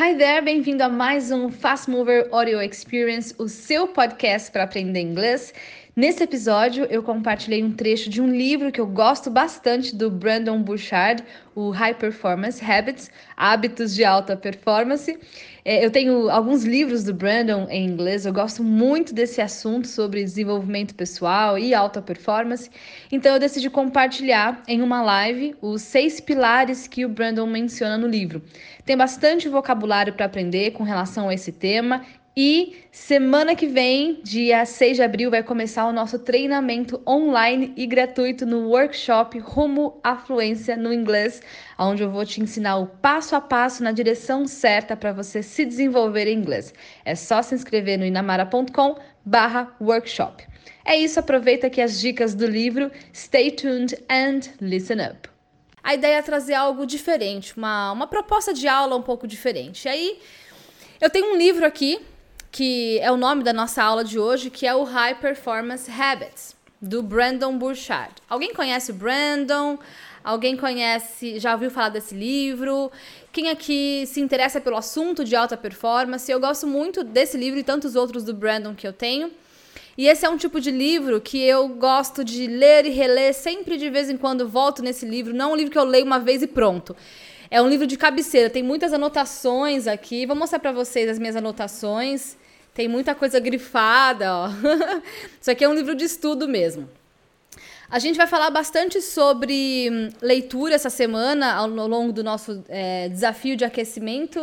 Hi there, bem-vindo a mais um Fast Mover Audio Experience, o seu podcast para aprender inglês. Nesse episódio, eu compartilhei um trecho de um livro que eu gosto bastante do Brandon Burchard, o High Performance Habits, Hábitos de Alta Performance. É, eu tenho alguns livros do Brandon em inglês, eu gosto muito desse assunto sobre desenvolvimento pessoal e alta performance, então eu decidi compartilhar em uma live os seis pilares que o Brandon menciona no livro. Tem bastante vocabulário para aprender com relação a esse tema e semana que vem, dia 6 de abril, vai começar o nosso treinamento online e gratuito no workshop Rumo à Fluência no Inglês, onde eu vou te ensinar o passo a passo na direção certa para você se desenvolver em inglês. É só se inscrever no inamara.com/workshop. É isso, aproveita aqui as dicas do livro. Stay tuned and listen up. A ideia é trazer algo diferente, uma, uma proposta de aula um pouco diferente. E aí, eu tenho um livro aqui que é o nome da nossa aula de hoje, que é o High Performance Habits, do Brandon Burchard. Alguém conhece o Brandon? Alguém conhece, já ouviu falar desse livro? Quem aqui se interessa pelo assunto de alta performance? Eu gosto muito desse livro e tantos outros do Brandon que eu tenho. E esse é um tipo de livro que eu gosto de ler e reler, sempre de vez em quando volto nesse livro. Não é um livro que eu leio uma vez e pronto. É um livro de cabeceira, tem muitas anotações aqui. Vou mostrar para vocês as minhas anotações. Tem muita coisa grifada, ó. Isso aqui é um livro de estudo mesmo. A gente vai falar bastante sobre hum, leitura essa semana, ao longo do nosso é, desafio de aquecimento.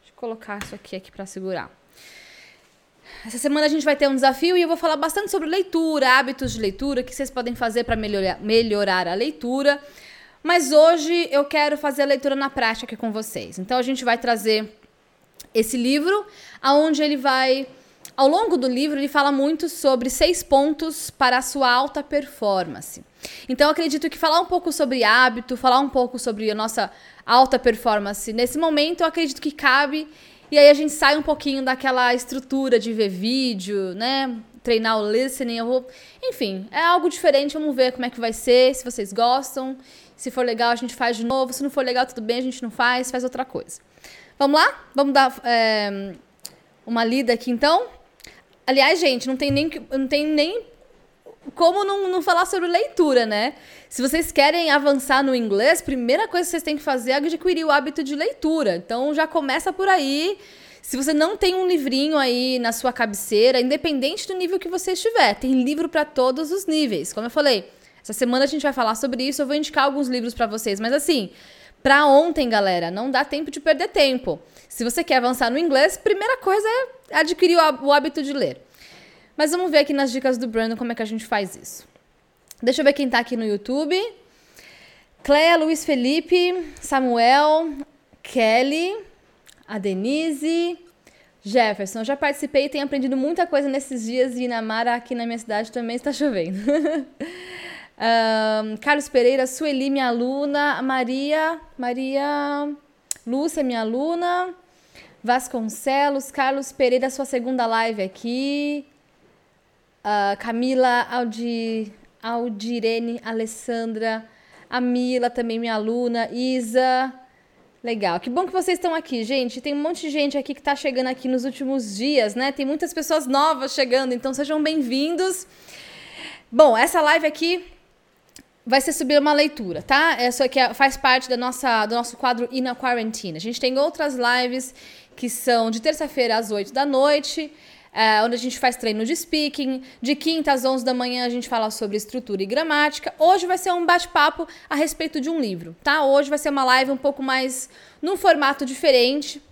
Deixa eu colocar isso aqui, aqui para segurar. Essa semana a gente vai ter um desafio e eu vou falar bastante sobre leitura, hábitos de leitura, o que vocês podem fazer para melhorar, melhorar a leitura. Mas hoje eu quero fazer a leitura na prática aqui com vocês. Então a gente vai trazer esse livro, aonde ele vai ao longo do livro, ele fala muito sobre seis pontos para a sua alta performance. Então, acredito que falar um pouco sobre hábito, falar um pouco sobre a nossa alta performance nesse momento, eu acredito que cabe. E aí a gente sai um pouquinho daquela estrutura de ver vídeo, né? Treinar o listening. Eu vou... Enfim, é algo diferente. Vamos ver como é que vai ser, se vocês gostam. Se for legal, a gente faz de novo. Se não for legal, tudo bem, a gente não faz, faz outra coisa. Vamos lá? Vamos dar é, uma lida aqui então? Aliás, gente, não tem nem, não tem nem como não, não falar sobre leitura, né? Se vocês querem avançar no inglês, primeira coisa que vocês têm que fazer é adquirir o hábito de leitura. Então já começa por aí. Se você não tem um livrinho aí na sua cabeceira, independente do nível que você estiver, tem livro para todos os níveis. Como eu falei, essa semana a gente vai falar sobre isso, eu vou indicar alguns livros para vocês, mas assim, para ontem, galera, não dá tempo de perder tempo. Se você quer avançar no inglês, primeira coisa é adquirir o hábito de ler. Mas vamos ver aqui nas dicas do Brandon como é que a gente faz isso. Deixa eu ver quem tá aqui no YouTube. Cléa, Luiz Felipe, Samuel, Kelly, a Denise, Jefferson. Eu já participei e tenho aprendido muita coisa nesses dias e Inamara aqui na minha cidade também está chovendo. Um, Carlos Pereira, Sueli, minha aluna. Maria, Maria Lúcia, minha aluna. Vasconcelos, Carlos Pereira, sua segunda live aqui. Uh, Camila Aldi, Aldirene, Alessandra, a Mila, também minha aluna. Isa. Legal, que bom que vocês estão aqui, gente. Tem um monte de gente aqui que está chegando aqui nos últimos dias, né? Tem muitas pessoas novas chegando, então sejam bem-vindos. Bom, essa live aqui vai ser subir uma leitura, tá? Essa aqui é, faz parte da nossa, do nosso quadro In a Quarantine. A gente tem outras lives que são de terça-feira às 8 da noite, é, onde a gente faz treino de speaking. De quinta às 11 da manhã a gente fala sobre estrutura e gramática. Hoje vai ser um bate-papo a respeito de um livro, tá? Hoje vai ser uma live um pouco mais num formato diferente,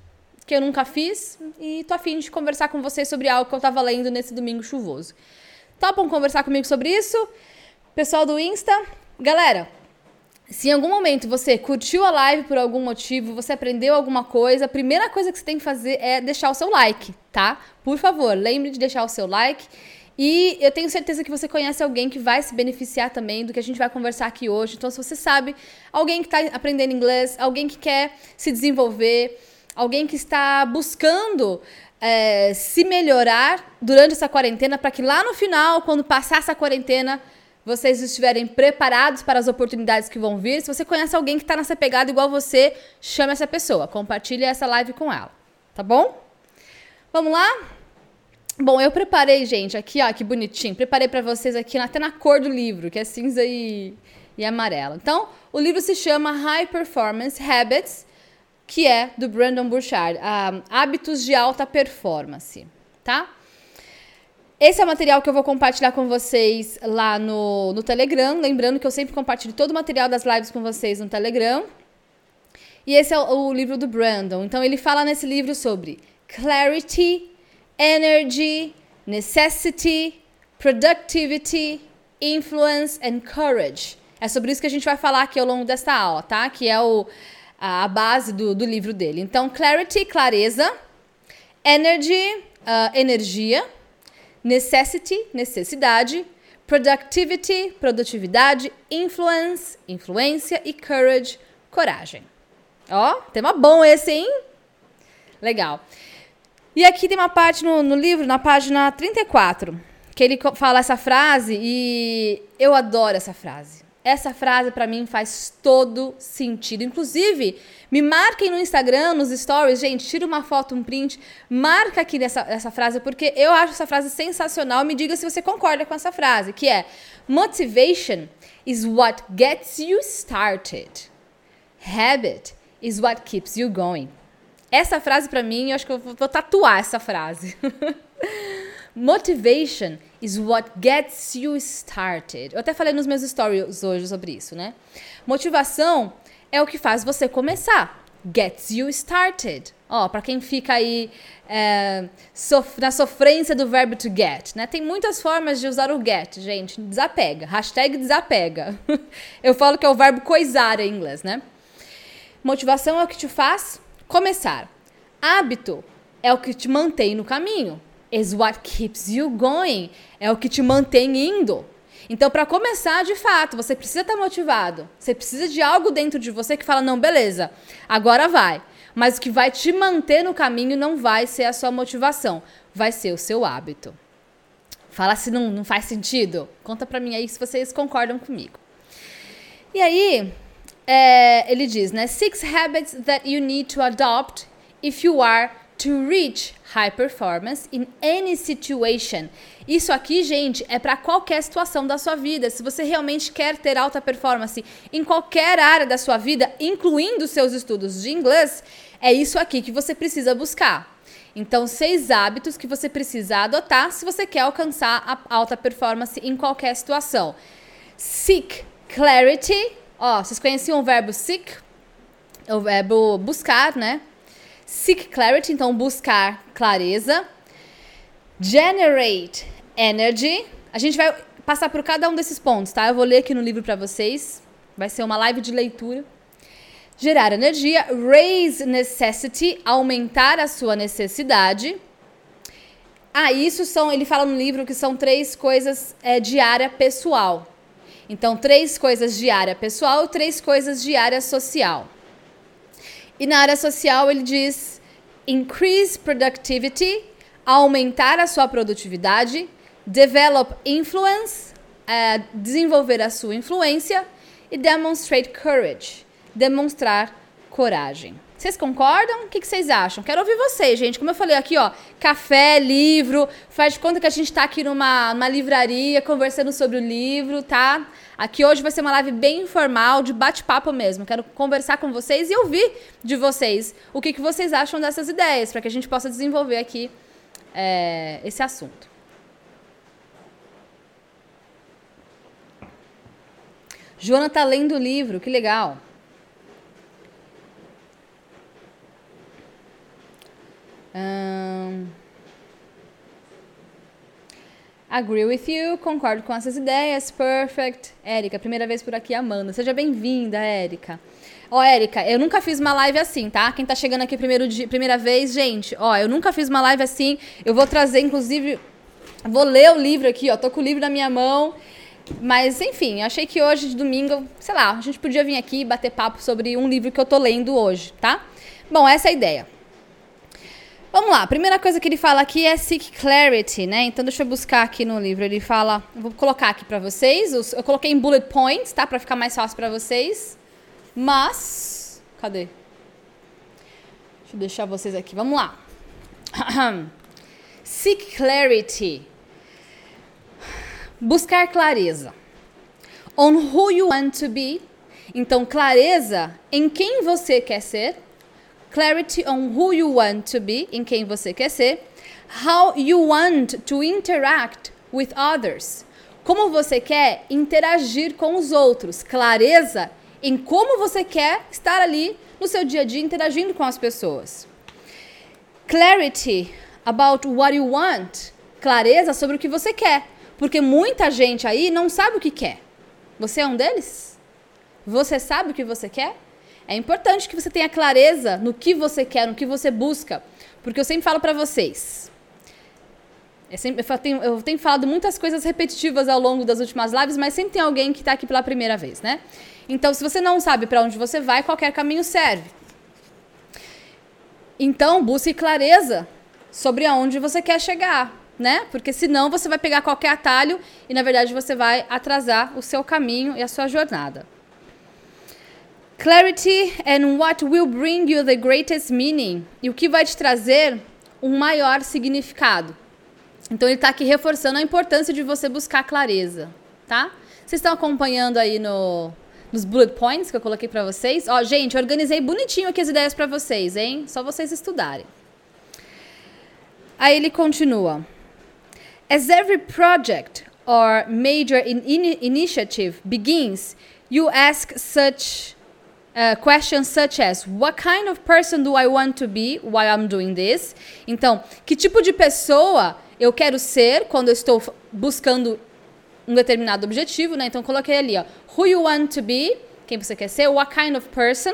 que eu nunca fiz, e tô afim de conversar com vocês sobre algo que eu tava lendo nesse domingo chuvoso. Topam conversar comigo sobre isso? Pessoal do Insta, galera, se em algum momento você curtiu a live por algum motivo, você aprendeu alguma coisa, a primeira coisa que você tem que fazer é deixar o seu like, tá? Por favor, lembre de deixar o seu like. E eu tenho certeza que você conhece alguém que vai se beneficiar também do que a gente vai conversar aqui hoje. Então, se você sabe, alguém que está aprendendo inglês, alguém que quer se desenvolver, alguém que está buscando é, se melhorar durante essa quarentena, para que lá no final, quando passar essa quarentena, vocês estiverem preparados para as oportunidades que vão vir. Se você conhece alguém que está nessa pegada igual você, chame essa pessoa, compartilhe essa live com ela, tá bom? Vamos lá? Bom, eu preparei, gente, aqui, ó, que bonitinho. Preparei para vocês aqui até na cor do livro, que é cinza e, e amarelo. Então, o livro se chama High Performance Habits, que é do Brandon Burchard, uh, Hábitos de Alta Performance, tá? Esse é o material que eu vou compartilhar com vocês lá no, no Telegram. Lembrando que eu sempre compartilho todo o material das lives com vocês no Telegram. E esse é o, o livro do Brandon. Então, ele fala nesse livro sobre clarity, energy, necessity, productivity, influence and courage. É sobre isso que a gente vai falar aqui ao longo desta aula, tá? Que é o, a base do, do livro dele. Então, clarity, clareza, energy, uh, energia necessity, necessidade, productivity, produtividade, influence, influência e courage, coragem. Ó, tema bom esse, hein? Legal. E aqui tem uma parte no, no livro, na página 34, que ele fala essa frase e eu adoro essa frase. Essa frase para mim faz todo sentido. Inclusive, me marquem no Instagram, nos stories, gente, tira uma foto, um print, marca aqui nessa, essa frase, porque eu acho essa frase sensacional. Me diga se você concorda com essa frase, que é Motivation is what gets you started. Habit is what keeps you going. Essa frase para mim, eu acho que eu vou tatuar essa frase. Motivation is what gets you started. Eu até falei nos meus stories hoje sobre isso, né? Motivação é o que faz você começar. Gets you started. Ó, para quem fica aí é, sof na sofrência do verbo to get, né? Tem muitas formas de usar o get, gente. Desapega. Hashtag desapega. Eu falo que é o verbo coisar em inglês, né? Motivação é o que te faz começar. Hábito é o que te mantém no caminho is what keeps you going. É o que te mantém indo. Então, para começar, de fato, você precisa estar tá motivado. Você precisa de algo dentro de você que fala: não, beleza, agora vai. Mas o que vai te manter no caminho não vai ser a sua motivação, vai ser o seu hábito. Fala se não, não faz sentido. Conta para mim aí se vocês concordam comigo. E aí, é, ele diz, né? Six habits that you need to adopt if you are to reach high performance in any situation. Isso aqui, gente, é para qualquer situação da sua vida. Se você realmente quer ter alta performance em qualquer área da sua vida, incluindo seus estudos de inglês, é isso aqui que você precisa buscar. Então, seis hábitos que você precisa adotar se você quer alcançar a alta performance em qualquer situação. Seek clarity. Ó, vocês conheciam o verbo seek? O verbo buscar, né? Seek clarity, então buscar clareza. Generate energy. A gente vai passar por cada um desses pontos, tá? Eu vou ler aqui no livro para vocês. Vai ser uma live de leitura. Gerar energia. Raise necessity. Aumentar a sua necessidade. Ah, isso são. Ele fala no livro que são três coisas é, de área pessoal. Então, três coisas de área pessoal, três coisas de área social. E na área social ele diz increase productivity, aumentar a sua produtividade, develop influence, uh, desenvolver a sua influência e demonstrate courage, demonstrar coragem. Vocês concordam? O que, vocês acham? Quero ouvir vocês, gente. Como eu falei aqui, ó, café, livro, faz de conta que a gente está aqui numa, numa livraria conversando sobre o livro, tá? Aqui hoje vai ser uma live bem informal, de bate-papo mesmo. Quero conversar com vocês e ouvir de vocês o que, que vocês acham dessas ideias, para que a gente possa desenvolver aqui é, esse assunto. Joana tá lendo o livro, que legal. Um, agree with you, concordo com essas ideias, perfect. Érica, primeira vez por aqui, Amanda. Seja bem-vinda, Érica. Ó, oh, Érica, eu nunca fiz uma live assim, tá? Quem tá chegando aqui primeiro dia, primeira vez, gente, ó, eu nunca fiz uma live assim. Eu vou trazer, inclusive, vou ler o livro aqui, ó. Tô com o livro na minha mão. Mas, enfim, achei que hoje, de domingo, sei lá, a gente podia vir aqui bater papo sobre um livro que eu tô lendo hoje, tá? Bom, essa é a ideia. Vamos lá, a primeira coisa que ele fala aqui é seek clarity, né? Então deixa eu buscar aqui no livro. Ele fala, vou colocar aqui para vocês. Eu coloquei em bullet points, tá? Para ficar mais fácil para vocês. Mas, cadê? Deixa eu deixar vocês aqui. Vamos lá. seek clarity. Buscar clareza. On who you want to be. Então, clareza em quem você quer ser clarity on who you want to be, em quem você quer ser, how you want to interact with others, como você quer interagir com os outros, clareza em como você quer estar ali no seu dia a dia interagindo com as pessoas. Clarity about what you want, clareza sobre o que você quer, porque muita gente aí não sabe o que quer. Você é um deles? Você sabe o que você quer? É importante que você tenha clareza no que você quer, no que você busca. Porque eu sempre falo para vocês. Eu, sempre, eu, tenho, eu tenho falado muitas coisas repetitivas ao longo das últimas lives, mas sempre tem alguém que está aqui pela primeira vez, né? Então, se você não sabe para onde você vai, qualquer caminho serve. Então, busque clareza sobre aonde você quer chegar, né? Porque senão você vai pegar qualquer atalho e, na verdade, você vai atrasar o seu caminho e a sua jornada. Clarity and what will bring you the greatest meaning. E o que vai te trazer um maior significado. Então ele está aqui reforçando a importância de você buscar clareza, tá? Vocês estão acompanhando aí no, nos bullet points que eu coloquei para vocês? Ó, gente, organizei bonitinho aqui as ideias para vocês, hein? Só vocês estudarem. Aí ele continua. As every project or major in in initiative begins, you ask such Uh, questions such as What kind of person do I want to be while I'm doing this? Então, que tipo de pessoa eu quero ser quando eu estou buscando um determinado objetivo, né? Então, coloquei ali, ó, Who you want to be? Quem você quer ser? What kind of person?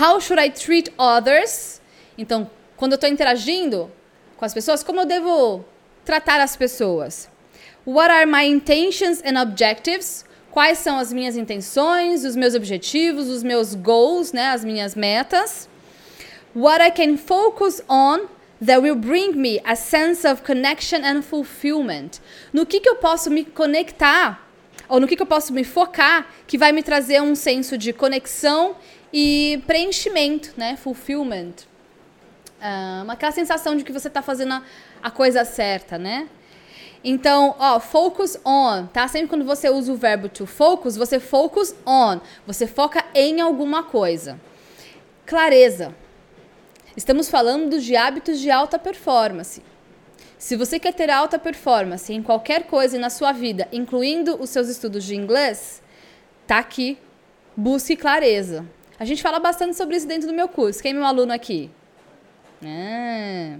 How should I treat others? Então, quando eu estou interagindo com as pessoas, como eu devo tratar as pessoas? What are my intentions and objectives? Quais são as minhas intenções, os meus objetivos, os meus goals, né, as minhas metas. What I can focus on that will bring me a sense of connection and fulfillment. No que, que eu posso me conectar, ou no que, que eu posso me focar, que vai me trazer um senso de conexão e preenchimento, né? Fulfillment. Um, aquela sensação de que você está fazendo a, a coisa certa, né? Então, ó, focus on, tá? Sempre quando você usa o verbo to focus, você focus on. Você foca em alguma coisa. Clareza. Estamos falando de hábitos de alta performance. Se você quer ter alta performance em qualquer coisa na sua vida, incluindo os seus estudos de inglês, tá aqui. Busque clareza. A gente fala bastante sobre isso dentro do meu curso. Quem é meu aluno aqui? Ah.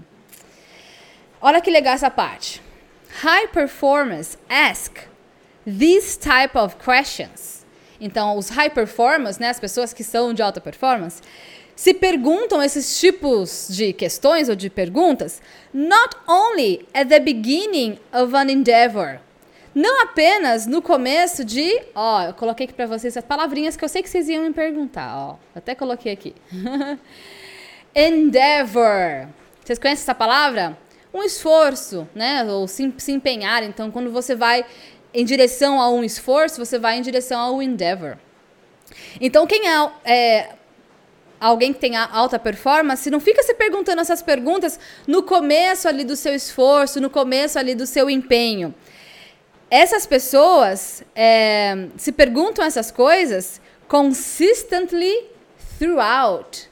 Olha que legal essa parte. High performers ask these type of questions. Então, os high performers, né, as pessoas que são de alta performance, se perguntam esses tipos de questões ou de perguntas not only at the beginning of an endeavor, não apenas no começo de, ó, eu coloquei aqui para vocês as palavrinhas que eu sei que vocês iam me perguntar, ó, até coloquei aqui. endeavor. Vocês conhecem essa palavra? Um esforço, né? Ou se, se empenhar. Então, quando você vai em direção a um esforço, você vai em direção ao endeavor. Então, quem é, é alguém que tem alta performance, não fica se perguntando essas perguntas no começo ali do seu esforço, no começo ali do seu empenho. Essas pessoas é, se perguntam essas coisas consistently throughout,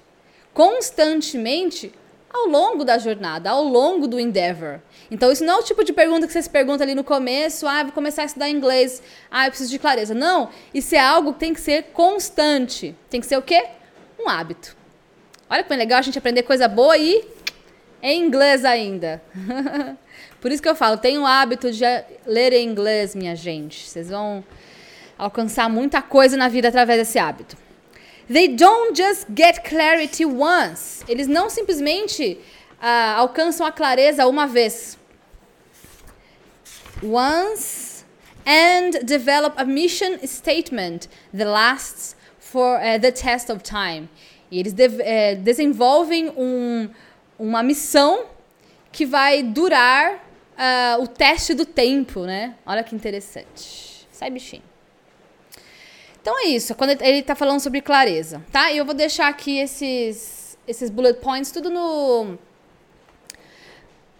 constantemente ao longo da jornada, ao longo do endeavor. Então, isso não é o tipo de pergunta que você se pergunta ali no começo, ah, vou começar a estudar inglês, ah, eu preciso de clareza. Não, isso é algo que tem que ser constante. Tem que ser o quê? Um hábito. Olha que legal a gente aprender coisa boa e em inglês ainda. Por isso que eu falo, tenha o hábito de ler em inglês, minha gente. Vocês vão alcançar muita coisa na vida através desse hábito. They don't just get clarity once. Eles não simplesmente uh, alcançam a clareza uma vez. Once and develop a mission statement that lasts for uh, the test of time. E eles de uh, desenvolvem um, uma missão que vai durar uh, o teste do tempo, né? Olha que interessante. Sai, bichinho. Então é isso, quando ele está falando sobre clareza, tá? E eu vou deixar aqui esses, esses bullet points tudo no,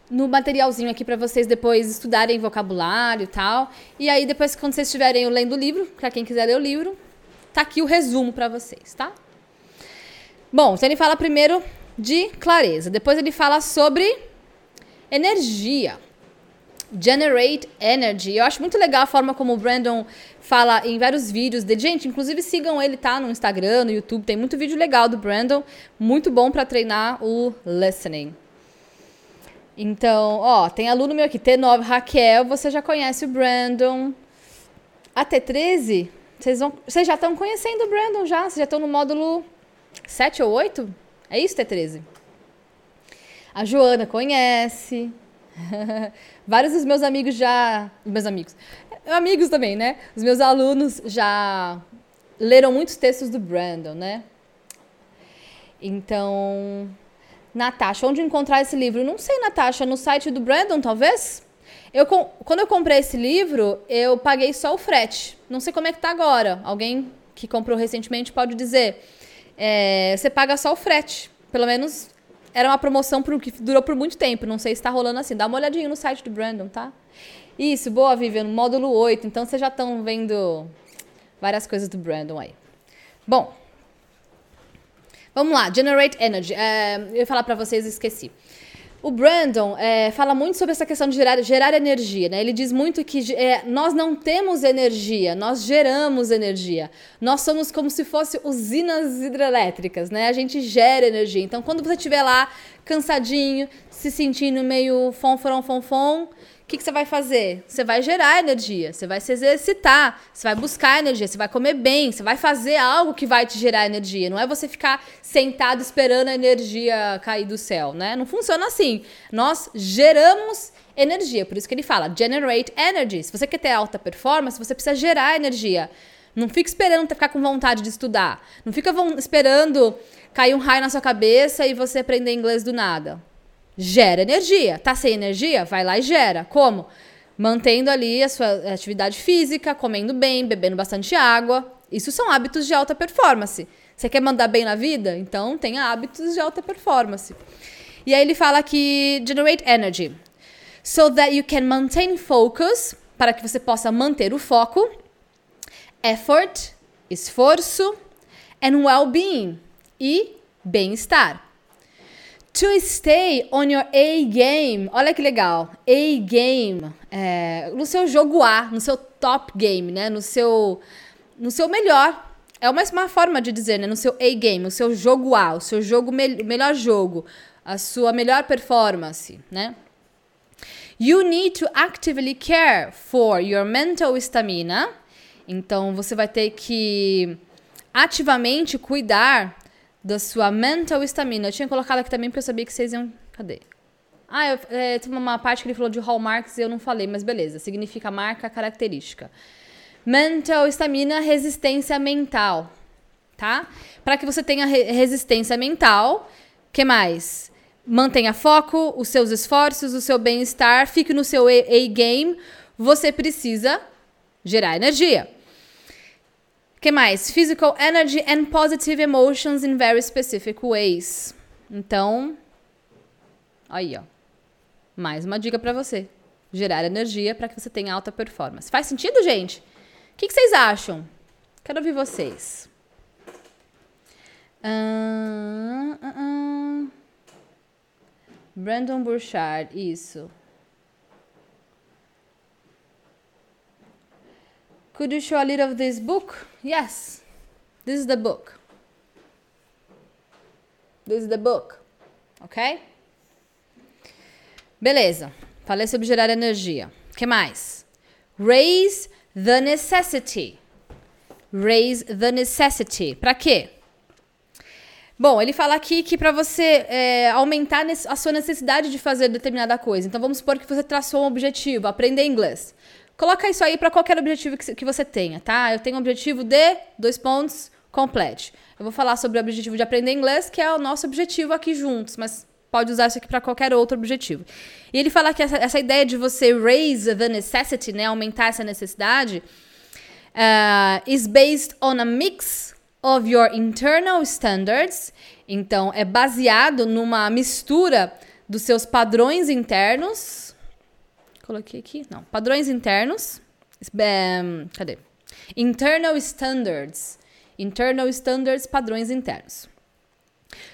no materialzinho aqui para vocês depois estudarem vocabulário e tal. E aí depois quando vocês estiverem lendo o livro, para quem quiser ler o livro, tá aqui o resumo para vocês, tá? Bom, então ele fala primeiro de clareza, depois ele fala sobre energia. Generate Energy. Eu acho muito legal a forma como o Brandon fala em vários vídeos dele. Gente, inclusive sigam ele, tá? No Instagram, no YouTube. Tem muito vídeo legal do Brandon. Muito bom para treinar o listening. Então, ó, tem aluno meu aqui, T9, Raquel, você já conhece o Brandon. A T13, vocês, vocês já estão conhecendo o Brandon já? Vocês já estão no módulo 7 ou 8? É isso, T13? A Joana conhece. Vários dos meus amigos já. Meus amigos. Amigos também, né? Os meus alunos já leram muitos textos do Brandon, né? Então. Natasha, onde encontrar esse livro? Não sei, Natasha, no site do Brandon, talvez? Eu, quando eu comprei esse livro, eu paguei só o frete. Não sei como é que tá agora. Alguém que comprou recentemente pode dizer. É, você paga só o frete. Pelo menos era uma promoção pro, que durou por muito tempo. Não sei se está rolando assim. Dá uma olhadinha no site do Brandon, tá? Isso, boa, Vivian. Módulo 8. Então vocês já estão vendo várias coisas do Brandon aí. Bom, vamos lá. Generate Energy. É, eu ia falar para vocês, esqueci. O Brandon é, fala muito sobre essa questão de gerar, gerar energia. Né? Ele diz muito que é, nós não temos energia, nós geramos energia. Nós somos como se fossem usinas hidrelétricas, né? A gente gera energia. Então, quando você estiver lá cansadinho, se sentindo meio fom, fom, fom, fom, que, que, você vai fazer? Você vai gerar energia, você vai se exercitar, você vai buscar energia, você vai comer bem, você vai fazer algo que vai te gerar energia. Não é você ficar sentado esperando a energia cair do céu, né? Não funciona assim. Nós geramos energia, por isso que ele fala generate energy. Se você quer ter alta performance, você precisa gerar energia. Não fica esperando ficar com vontade de estudar. Não fica esperando cair um raio na sua cabeça e você aprender inglês do nada gera energia. Tá sem energia? Vai lá e gera. Como? Mantendo ali a sua atividade física, comendo bem, bebendo bastante água. Isso são hábitos de alta performance. Você quer mandar bem na vida? Então tenha hábitos de alta performance. E aí ele fala que generate energy so that you can maintain focus, para que você possa manter o foco, effort, esforço, and well-being e bem-estar. To stay on your A game. Olha que legal. A game. É, no seu jogo A, no seu top game, né? No seu, no seu melhor. É uma, uma forma de dizer, né? No seu A game, o seu jogo A, o seu jogo me melhor jogo, a sua melhor performance, né? You need to actively care for your mental stamina. Então você vai ter que ativamente cuidar da sua mental stamina. Eu tinha colocado aqui também porque eu sabia que vocês iam. Cadê? Ah, eu, é, tem uma parte que ele falou de hallmarks e eu não falei, mas beleza. Significa marca característica. Mental stamina, resistência mental, tá? Para que você tenha re resistência mental, que mais? Mantenha foco, os seus esforços, o seu bem-estar, fique no seu A-game. Você precisa gerar energia que mais? Physical energy and positive emotions in very specific ways. Então, aí, ó. Mais uma dica para você. Gerar energia para que você tenha alta performance. Faz sentido, gente? O que, que vocês acham? Quero ouvir vocês. Uh, uh, uh. Brandon Burchard, isso. Could you show a little of this book? Yes, this is the book. This is the book. Ok? Beleza. Falei sobre gerar energia. O que mais? Raise the necessity. Raise the necessity. Para quê? Bom, ele fala aqui que para você é, aumentar a sua necessidade de fazer determinada coisa. Então vamos supor que você traçou um objetivo, aprender inglês. Coloca isso aí para qualquer objetivo que, você tenha, tá? Eu tenho um objetivo de dois pontos, complete. Eu vou falar sobre o objetivo de aprender inglês, que é o nosso objetivo aqui juntos, mas pode usar isso aqui para qualquer outro objetivo. E ele fala que essa, essa, ideia de você raise the necessity, né, aumentar essa necessidade, uh, is based on a mix of your internal standards. Então, é baseado numa mistura dos seus padrões internos. Coloquei aqui? Não. Padrões internos. Um, cadê? Internal standards. Internal standards, padrões internos.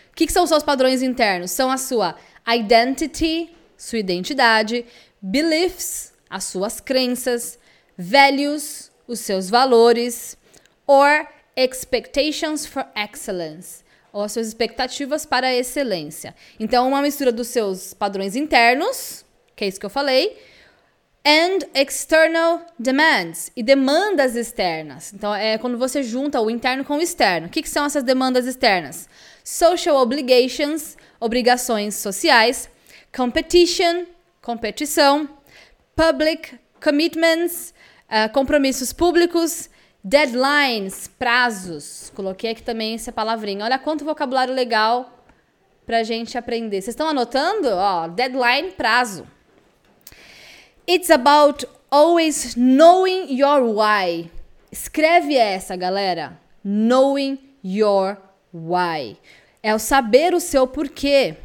O que, que são os seus padrões internos? São a sua identity, sua identidade, beliefs, as suas crenças, values, os seus valores, or expectations for excellence, ou as suas expectativas para a excelência. Então, uma mistura dos seus padrões internos, que é isso que eu falei, and external demands e demandas externas. Então, é quando você junta o interno com o externo. O que, que são essas demandas externas? social obligations, obrigações sociais, competition, competição, public commitments, uh, compromissos públicos, deadlines, prazos. Coloquei aqui também essa palavrinha. Olha quanto vocabulário legal pra gente aprender. Vocês estão anotando? Ó, deadline, prazo. It's about always knowing your why. Escreve essa, galera. Knowing your why. É o saber o seu porquê.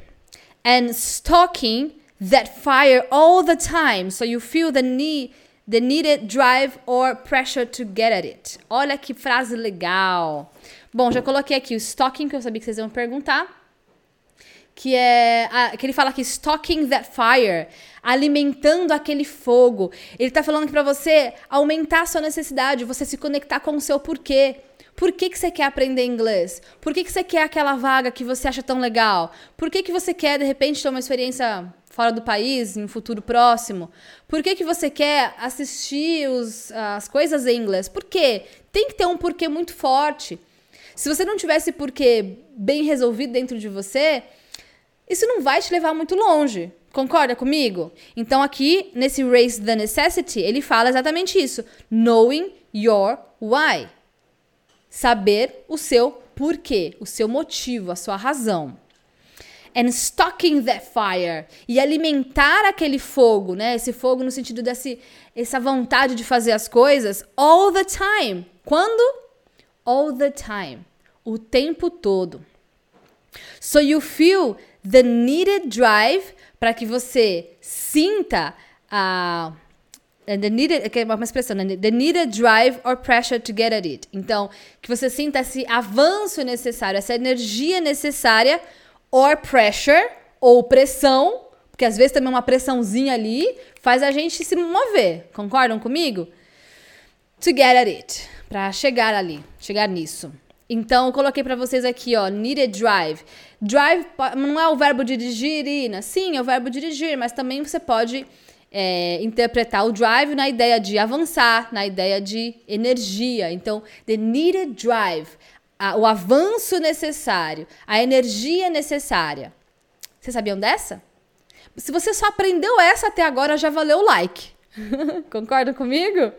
And stalking that fire all the time so you feel the need the needed drive or pressure to get at it. Olha que frase legal. Bom, já coloquei aqui o stalking que eu sabia que vocês iam perguntar. Que é. A, que ele fala aqui, stalking that fire. Alimentando aquele fogo. Ele tá falando que pra você aumentar a sua necessidade, você se conectar com o seu porquê. Por que, que você quer aprender inglês? Por que, que você quer aquela vaga que você acha tão legal? Por que, que você quer, de repente, ter uma experiência fora do país, em um futuro próximo? Por que, que você quer assistir os, as coisas em inglês? Por quê? Tem que ter um porquê muito forte. Se você não tivesse porquê bem resolvido dentro de você, isso não vai te levar muito longe. Concorda comigo? Então, aqui, nesse Raise the Necessity, ele fala exatamente isso. Knowing your why. Saber o seu porquê, o seu motivo, a sua razão. And stalking that fire. E alimentar aquele fogo, né? Esse fogo no sentido dessa essa vontade de fazer as coisas all the time. Quando? All the time. O tempo todo. So you feel the needed drive para que você sinta a the needed, que é uma expressão, né? The needed drive or pressure to get at it. Então, que você sinta esse avanço necessário, essa energia necessária, or pressure, ou pressão, porque às vezes também uma pressãozinha ali faz a gente se mover. Concordam comigo? To get at it. Para chegar ali, chegar nisso. Então, eu coloquei para vocês aqui, ó, needed drive. Drive não é o verbo dirigir, Ina. Sim, é o verbo dirigir, mas também você pode é, interpretar o drive na ideia de avançar, na ideia de energia. Então, the needed drive, a, o avanço necessário, a energia necessária. Vocês sabiam dessa? Se você só aprendeu essa até agora, já valeu o like. Concordam comigo?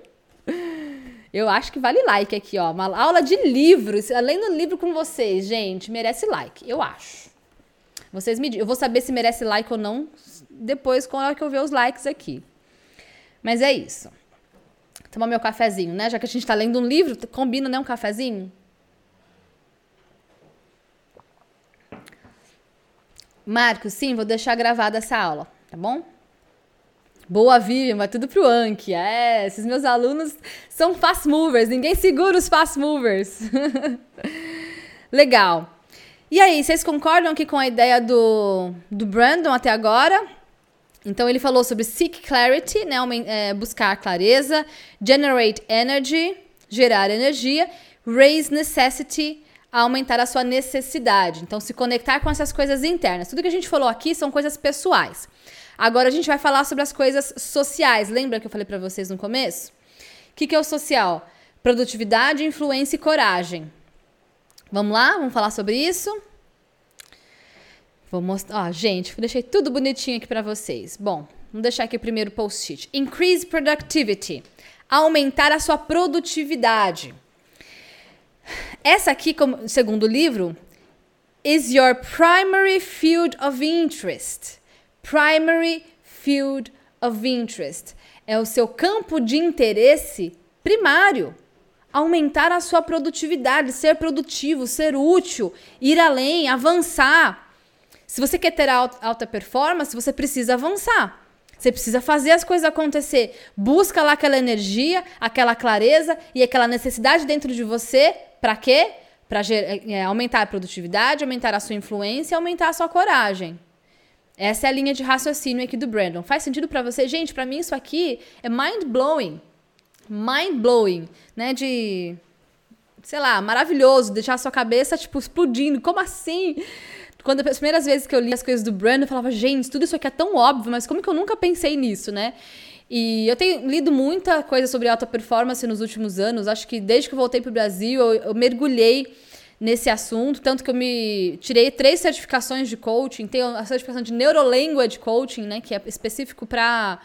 Eu acho que vale like aqui, ó. Uma aula de livros, além do livro com vocês, gente, merece like, eu acho. Vocês me Eu vou saber se merece like ou não depois a hora que eu ver os likes aqui. Mas é isso. Tomar meu cafezinho, né? Já que a gente está lendo um livro, combina, né? Um cafezinho. Marcos, sim, vou deixar gravada essa aula, tá bom? Boa, Vivian, vai tudo pro Anki. É, esses meus alunos são fast movers, ninguém segura os fast movers. Legal. E aí, vocês concordam aqui com a ideia do, do Brandon até agora? Então ele falou sobre seek clarity, né, é, buscar clareza, generate energy, gerar energia, raise necessity, aumentar a sua necessidade. Então se conectar com essas coisas internas. Tudo que a gente falou aqui são coisas pessoais. Agora a gente vai falar sobre as coisas sociais. Lembra que eu falei para vocês no começo? O que, que é o social? Produtividade, influência e coragem. Vamos lá? Vamos falar sobre isso? Vou mostrar. Ó, gente, deixei tudo bonitinho aqui para vocês. Bom, vamos deixar aqui o primeiro post-it. Increase productivity. Aumentar a sua produtividade. Essa aqui, como, segundo o livro, is your primary field of interest. Primary field of interest é o seu campo de interesse primário. Aumentar a sua produtividade, ser produtivo, ser útil, ir além, avançar. Se você quer ter alta performance, você precisa avançar. Você precisa fazer as coisas acontecer. Busca lá aquela energia, aquela clareza e aquela necessidade dentro de você. Para quê? Para é, aumentar a produtividade, aumentar a sua influência, aumentar a sua coragem. Essa é a linha de raciocínio aqui do Brandon. Faz sentido para você? Gente, para mim isso aqui é mind blowing. Mind blowing, né? De sei lá, maravilhoso, deixar a sua cabeça tipo explodindo. Como assim? Quando as primeiras vezes que eu li as coisas do Brandon, eu falava, gente, tudo isso aqui é tão óbvio, mas como que eu nunca pensei nisso, né? E eu tenho lido muita coisa sobre alta performance nos últimos anos. Acho que desde que eu voltei para o Brasil, eu, eu mergulhei nesse assunto, tanto que eu me tirei três certificações de coaching, tenho a certificação de Neurolanguage Coaching, né, que é específico para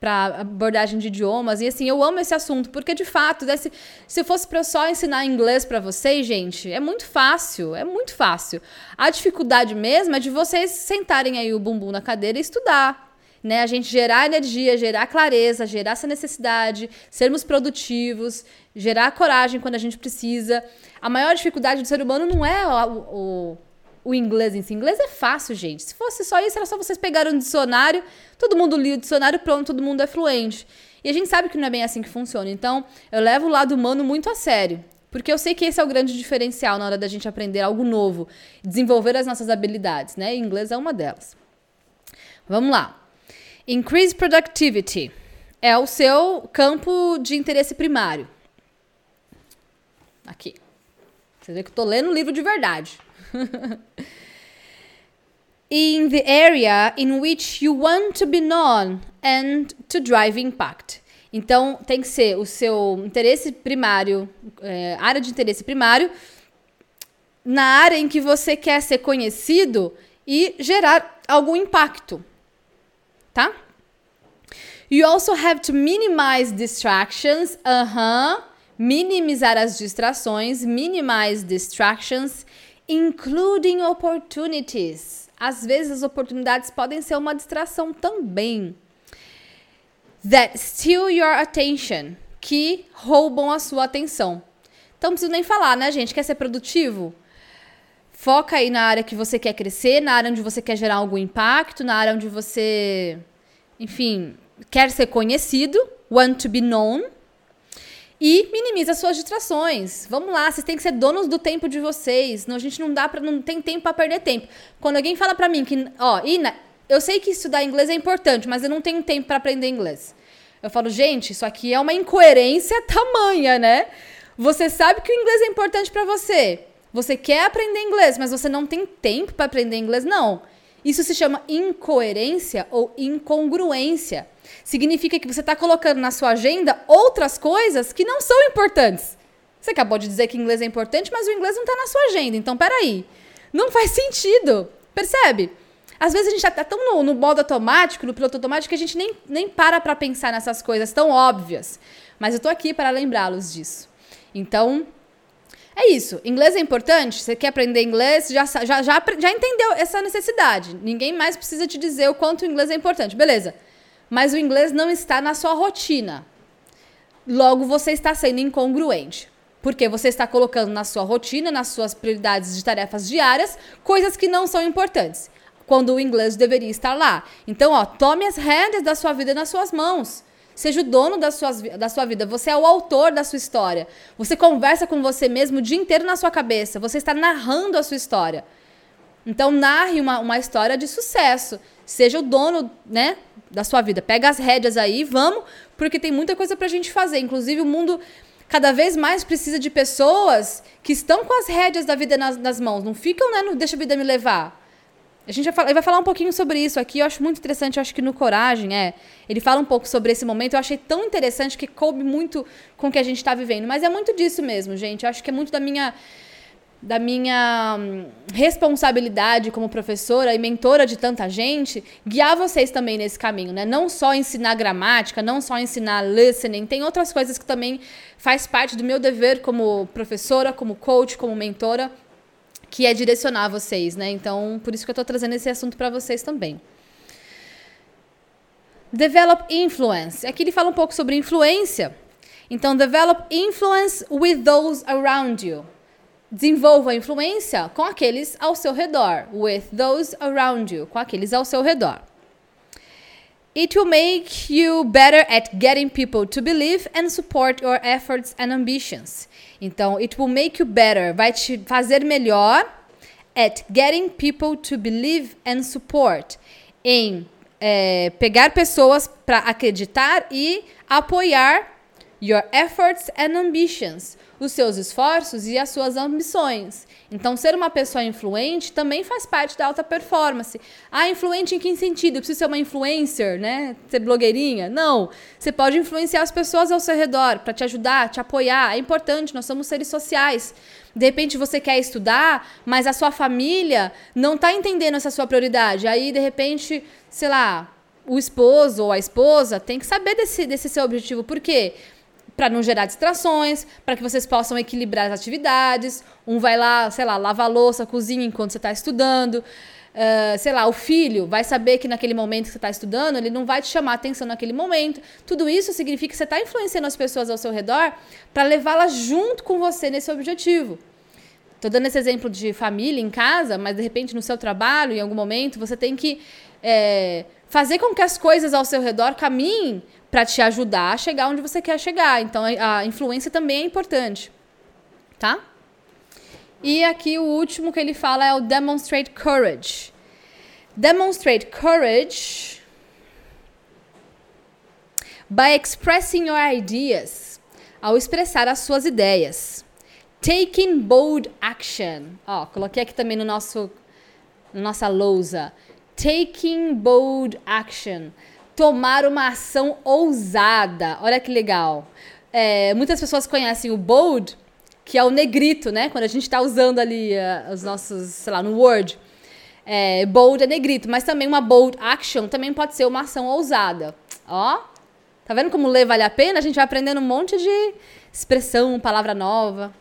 para abordagem de idiomas. E assim, eu amo esse assunto, porque de fato, desse, se fosse para eu só ensinar inglês para vocês, gente, é muito fácil, é muito fácil. A dificuldade mesmo é de vocês sentarem aí o bumbum na cadeira e estudar. Né, a gente gerar energia, gerar clareza, gerar essa necessidade, sermos produtivos, gerar coragem quando a gente precisa. A maior dificuldade do ser humano não é o, o, o inglês em si. Inglês é fácil, gente. Se fosse só isso, era só vocês pegarem um dicionário, todo mundo lia o dicionário, pronto, todo mundo é fluente. E a gente sabe que não é bem assim que funciona. Então, eu levo o lado humano muito a sério. Porque eu sei que esse é o grande diferencial na hora da gente aprender algo novo, desenvolver as nossas habilidades, né? E inglês é uma delas. Vamos lá. Increase productivity é o seu campo de interesse primário. Aqui. Você vê que eu tô lendo um livro de verdade. in the area in which you want to be known and to drive impact. Então, tem que ser o seu interesse primário, é, área de interesse primário, na área em que você quer ser conhecido e gerar algum impacto. Tá? You also have to minimize distractions. Aham. Uh -huh minimizar as distrações, minimize distractions, including opportunities. Às vezes as oportunidades podem ser uma distração também. That steal your attention, que roubam a sua atenção. Então não preciso nem falar, né, gente? Quer ser produtivo? Foca aí na área que você quer crescer, na área onde você quer gerar algum impacto, na área onde você, enfim, quer ser conhecido, want to be known e minimiza suas distrações. Vamos lá, vocês têm que ser donos do tempo de vocês. Não, a gente não dá para não tem tempo para perder tempo. Quando alguém fala para mim que, ó, Ina, eu sei que estudar inglês é importante, mas eu não tenho tempo para aprender inglês. Eu falo, gente, isso aqui é uma incoerência tamanha, né? Você sabe que o inglês é importante para você. Você quer aprender inglês, mas você não tem tempo para aprender inglês, não. Isso se chama incoerência ou incongruência. Significa que você está colocando na sua agenda outras coisas que não são importantes. Você acabou de dizer que inglês é importante, mas o inglês não está na sua agenda. Então, peraí. Não faz sentido. Percebe? Às vezes a gente está tão no, no, modo automático, no piloto automático, que a gente nem, nem para para pensar nessas coisas tão óbvias. Mas eu estou aqui para lembrá-los disso. Então, é isso. Inglês é importante? Você quer aprender inglês? Já, já, já, já entendeu essa necessidade. Ninguém mais precisa te dizer o quanto o inglês é importante. Beleza. Mas o inglês não está na sua rotina. Logo, você está sendo incongruente. Porque você está colocando na sua rotina, nas suas prioridades de tarefas diárias, coisas que não são importantes. Quando o inglês deveria estar lá. Então, ó, tome as rédeas da sua vida nas suas mãos. Seja o dono da, suas, da sua vida. Você é o autor da sua história. Você conversa com você mesmo o dia inteiro na sua cabeça. Você está narrando a sua história. Então, narre uma, uma história de sucesso. Seja o dono, né, da sua vida. Pega as rédeas aí, vamos, porque tem muita coisa pra gente fazer. Inclusive, o mundo cada vez mais precisa de pessoas que estão com as rédeas da vida nas, nas mãos. Não ficam, né, no deixa a vida me levar. A gente vai falar, vai falar um pouquinho sobre isso aqui. Eu acho muito interessante. Eu acho que no Coragem, é. Ele fala um pouco sobre esse momento. Eu achei tão interessante que coube muito com o que a gente está vivendo. Mas é muito disso mesmo, gente. Eu acho que é muito da minha da minha hum, responsabilidade como professora e mentora de tanta gente, guiar vocês também nesse caminho, né? Não só ensinar gramática, não só ensinar listening, tem outras coisas que também faz parte do meu dever como professora, como coach, como mentora, que é direcionar vocês, né? Então, por isso que eu tô trazendo esse assunto para vocês também. Develop influence. Aqui ele fala um pouco sobre influência. Então, develop influence with those around you. Desenvolva influência com aqueles ao seu redor. With those around you. Com aqueles ao seu redor. It will make you better at getting people to believe and support your efforts and ambitions. Então, it will make you better, vai te fazer melhor at getting people to believe and support. Em é, pegar pessoas para acreditar e apoiar your efforts and ambitions os seus esforços e as suas ambições. Então, ser uma pessoa influente também faz parte da alta performance. Ah, influente em que sentido? Eu preciso ser uma influencer, né? Ser blogueirinha? Não. Você pode influenciar as pessoas ao seu redor para te ajudar, te apoiar. É importante, nós somos seres sociais. De repente você quer estudar, mas a sua família não está entendendo essa sua prioridade. Aí, de repente, sei lá, o esposo ou a esposa tem que saber desse, desse seu objetivo. Por quê? Para não gerar distrações, para que vocês possam equilibrar as atividades. Um vai lá, sei lá, lava a louça, cozinha enquanto você está estudando. Uh, sei lá, o filho vai saber que naquele momento que você está estudando, ele não vai te chamar atenção naquele momento. Tudo isso significa que você está influenciando as pessoas ao seu redor para levá-las junto com você nesse objetivo. Estou dando esse exemplo de família em casa, mas de repente no seu trabalho, em algum momento, você tem que é, fazer com que as coisas ao seu redor caminhem para te ajudar a chegar onde você quer chegar. Então a influência também é importante, tá? E aqui o último que ele fala é o demonstrate courage. Demonstrate courage by expressing your ideas. Ao expressar as suas ideias. Taking bold action. Ó, coloquei aqui também no nosso nossa lousa. Taking bold action tomar uma ação ousada. Olha que legal. É, muitas pessoas conhecem o bold, que é o negrito, né? Quando a gente está usando ali uh, os nossos, sei lá, no Word. É, bold é negrito, mas também uma bold action também pode ser uma ação ousada. Ó, tá vendo como ler vale a pena? A gente vai aprendendo um monte de expressão, palavra nova.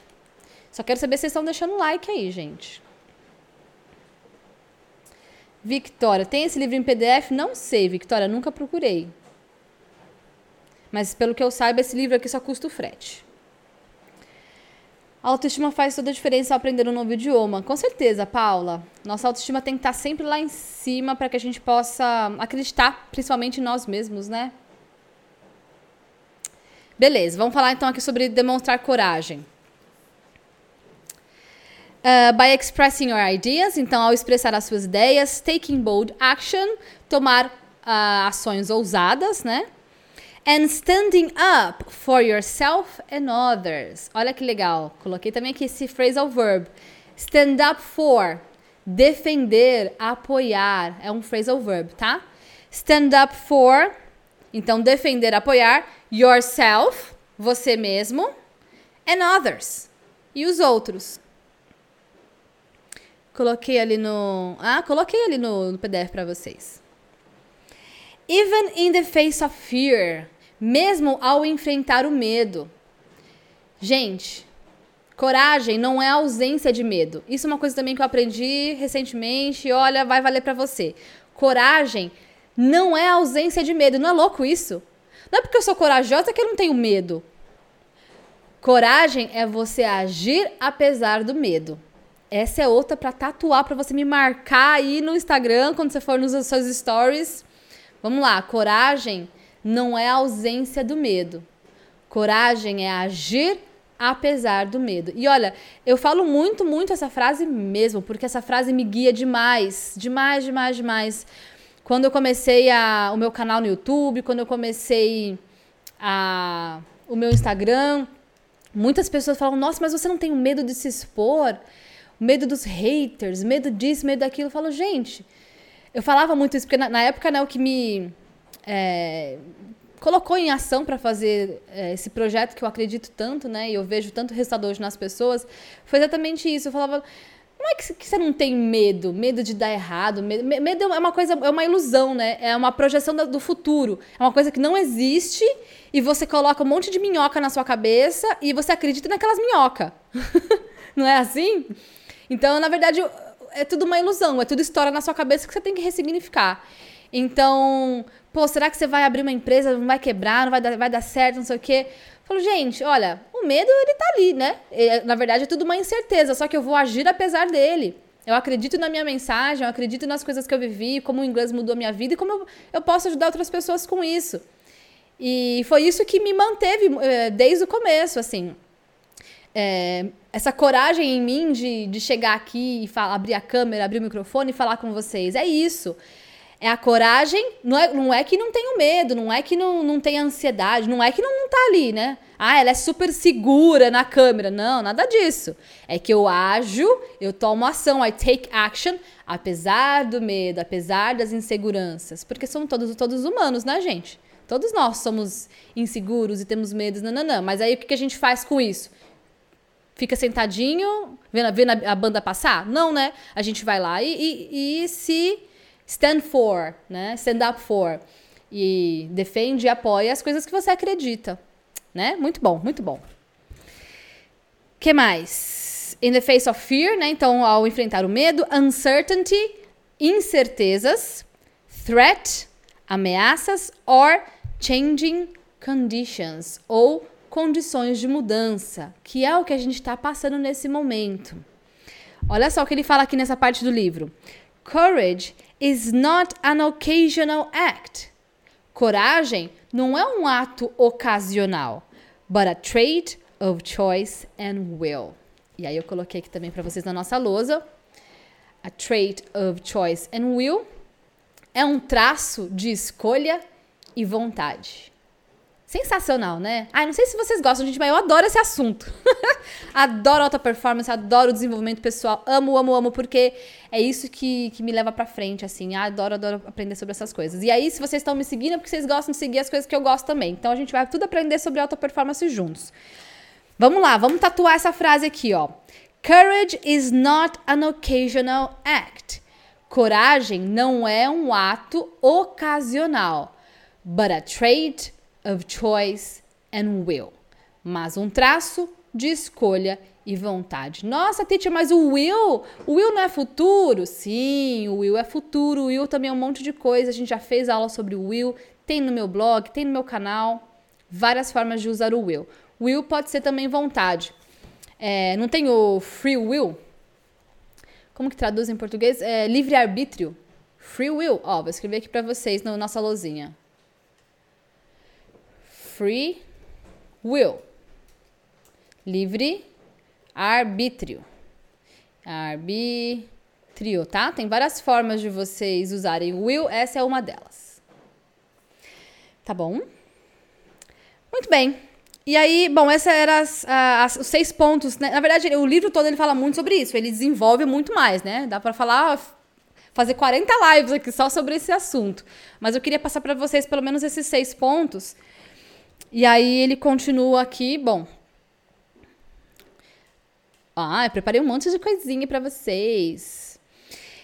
Só quero saber se vocês estão deixando like aí, gente. Victoria, tem esse livro em PDF? Não sei, Victoria, nunca procurei. Mas pelo que eu saiba, esse livro aqui só custa o frete. A autoestima faz toda a diferença ao aprender um novo idioma. Com certeza, Paula. Nossa autoestima tem que estar sempre lá em cima para que a gente possa acreditar, principalmente em nós mesmos, né? Beleza, vamos falar então aqui sobre demonstrar coragem. Uh, by expressing your ideas, então ao expressar as suas ideias, taking bold action, tomar uh, ações ousadas, né? And standing up for yourself and others. Olha que legal. Coloquei também aqui esse phrasal verb. Stand up for. Defender, apoiar. É um phrasal verb, tá? Stand up for. Então, defender, apoiar. Yourself, você mesmo. And others. E os outros. Coloquei ali no. Ah, coloquei ali no, no PDF para vocês. Even in the face of fear. Mesmo ao enfrentar o medo. Gente, coragem não é ausência de medo. Isso é uma coisa também que eu aprendi recentemente. Olha, vai valer para você. Coragem não é ausência de medo. Não é louco isso? Não é porque eu sou corajosa que eu não tenho medo. Coragem é você agir apesar do medo. Essa é outra para tatuar, para você me marcar aí no Instagram, quando você for nos seus stories. Vamos lá, coragem não é ausência do medo. Coragem é agir apesar do medo. E olha, eu falo muito, muito essa frase mesmo, porque essa frase me guia demais, demais, demais, demais. Quando eu comecei a, o meu canal no YouTube, quando eu comecei a, o meu Instagram, muitas pessoas falam: Nossa, mas você não tem medo de se expor? Medo dos haters, medo disso, medo daquilo. Eu falo, gente, eu falava muito isso, porque na, na época, né, o que me é, colocou em ação para fazer é, esse projeto que eu acredito tanto, né, e eu vejo tanto resultado hoje nas pessoas, foi exatamente isso. Eu falava, não é que, você não tem medo, medo de dar errado, medo, é uma coisa, é uma ilusão, né, é uma projeção do, do futuro, é uma coisa que não existe e você coloca um monte de minhoca na sua cabeça e você acredita naquelas minhocas. não é assim? Então, na verdade, é tudo uma ilusão, é tudo história na sua cabeça que você tem que ressignificar. Então, pô, será que você vai abrir uma empresa, não vai quebrar, não vai dar, vai dar certo, não sei o quê? Falo, gente, olha, o medo, ele tá ali, né? na verdade, é tudo uma incerteza, só que eu vou agir apesar dele. Eu acredito na minha mensagem, eu acredito nas coisas que eu vivi, como o inglês mudou a minha vida e como eu, eu posso ajudar outras pessoas com isso. E foi isso que me manteve eh, desde o começo, assim. É, essa coragem em mim de, de chegar aqui e falar, abrir a câmera, abrir o microfone e falar com vocês. É isso. É a coragem, não é, não é que não tenho medo, não é que não, não tenha ansiedade, não é que não, não tá ali, né? Ah, ela é super segura na câmera. Não, nada disso. É que eu ajo, eu tomo ação, I take action, apesar do medo, apesar das inseguranças. Porque somos todos, todos humanos, né, gente? Todos nós somos inseguros e temos medos, nananã. Mas aí o que a gente faz com isso? Fica sentadinho, vendo, vendo a, a banda passar? Não, né? A gente vai lá e, e, e se stand for, né? Stand up for. E defende e apoia as coisas que você acredita, né? Muito bom, muito bom. que mais? In the face of fear, né? Então, ao enfrentar o medo, uncertainty, incertezas, threat, ameaças, or changing conditions, ou condições de mudança, que é o que a gente está passando nesse momento. Olha só o que ele fala aqui nessa parte do livro. Courage is not an occasional act. Coragem não é um ato ocasional, but a trait of choice and will. E aí eu coloquei aqui também para vocês na nossa lousa. A trait of choice and will é um traço de escolha e vontade. Sensacional, né? Ah, não sei se vocês gostam, gente, mas eu adoro esse assunto. adoro alta performance, adoro desenvolvimento pessoal. Amo, amo, amo, porque é isso que, que me leva pra frente, assim. Ah, adoro, adoro aprender sobre essas coisas. E aí, se vocês estão me seguindo, é porque vocês gostam de seguir as coisas que eu gosto também. Então, a gente vai tudo aprender sobre alta performance juntos. Vamos lá, vamos tatuar essa frase aqui, ó. Courage is not an occasional act. Coragem não é um ato ocasional, but a trait of choice and will, mas um traço de escolha e vontade. Nossa, teacher, mas o will, o will não é futuro? Sim, o will é futuro. O will também é um monte de coisa. A gente já fez aula sobre o will, tem no meu blog, tem no meu canal, várias formas de usar o will. Will pode ser também vontade. É, não tem o free will? Como que traduz em português? É livre-arbítrio. Free will. Ó, vou escrever aqui para vocês na nossa lozinha free will. Livre arbítrio. Arbítrio, tá? Tem várias formas de vocês usarem will, essa é uma delas. Tá bom? Muito bem. E aí, bom, esses eram os seis pontos. Né? Na verdade, o livro todo ele fala muito sobre isso. Ele desenvolve muito mais, né? Dá para falar, fazer 40 lives aqui só sobre esse assunto. Mas eu queria passar para vocês pelo menos esses seis pontos e aí ele continua aqui, bom. Ah, eu preparei um monte de coisinha para vocês.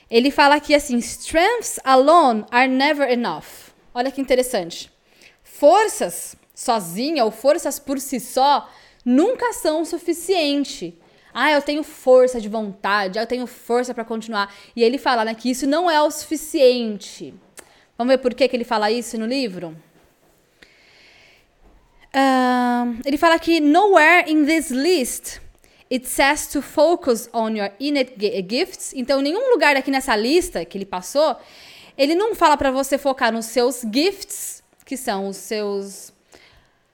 Ele fala aqui assim: strengths alone are never enough. Olha que interessante. Forças sozinha ou forças por si só nunca são o suficiente. Ah, eu tenho força de vontade, eu tenho força para continuar. E ele fala né, que isso não é o suficiente. Vamos ver por que, que ele fala isso no livro? Ele fala que nowhere in this list it says to focus on your innate gifts. Então, nenhum lugar aqui nessa lista que ele passou, ele não fala para você focar nos seus gifts, que são os seus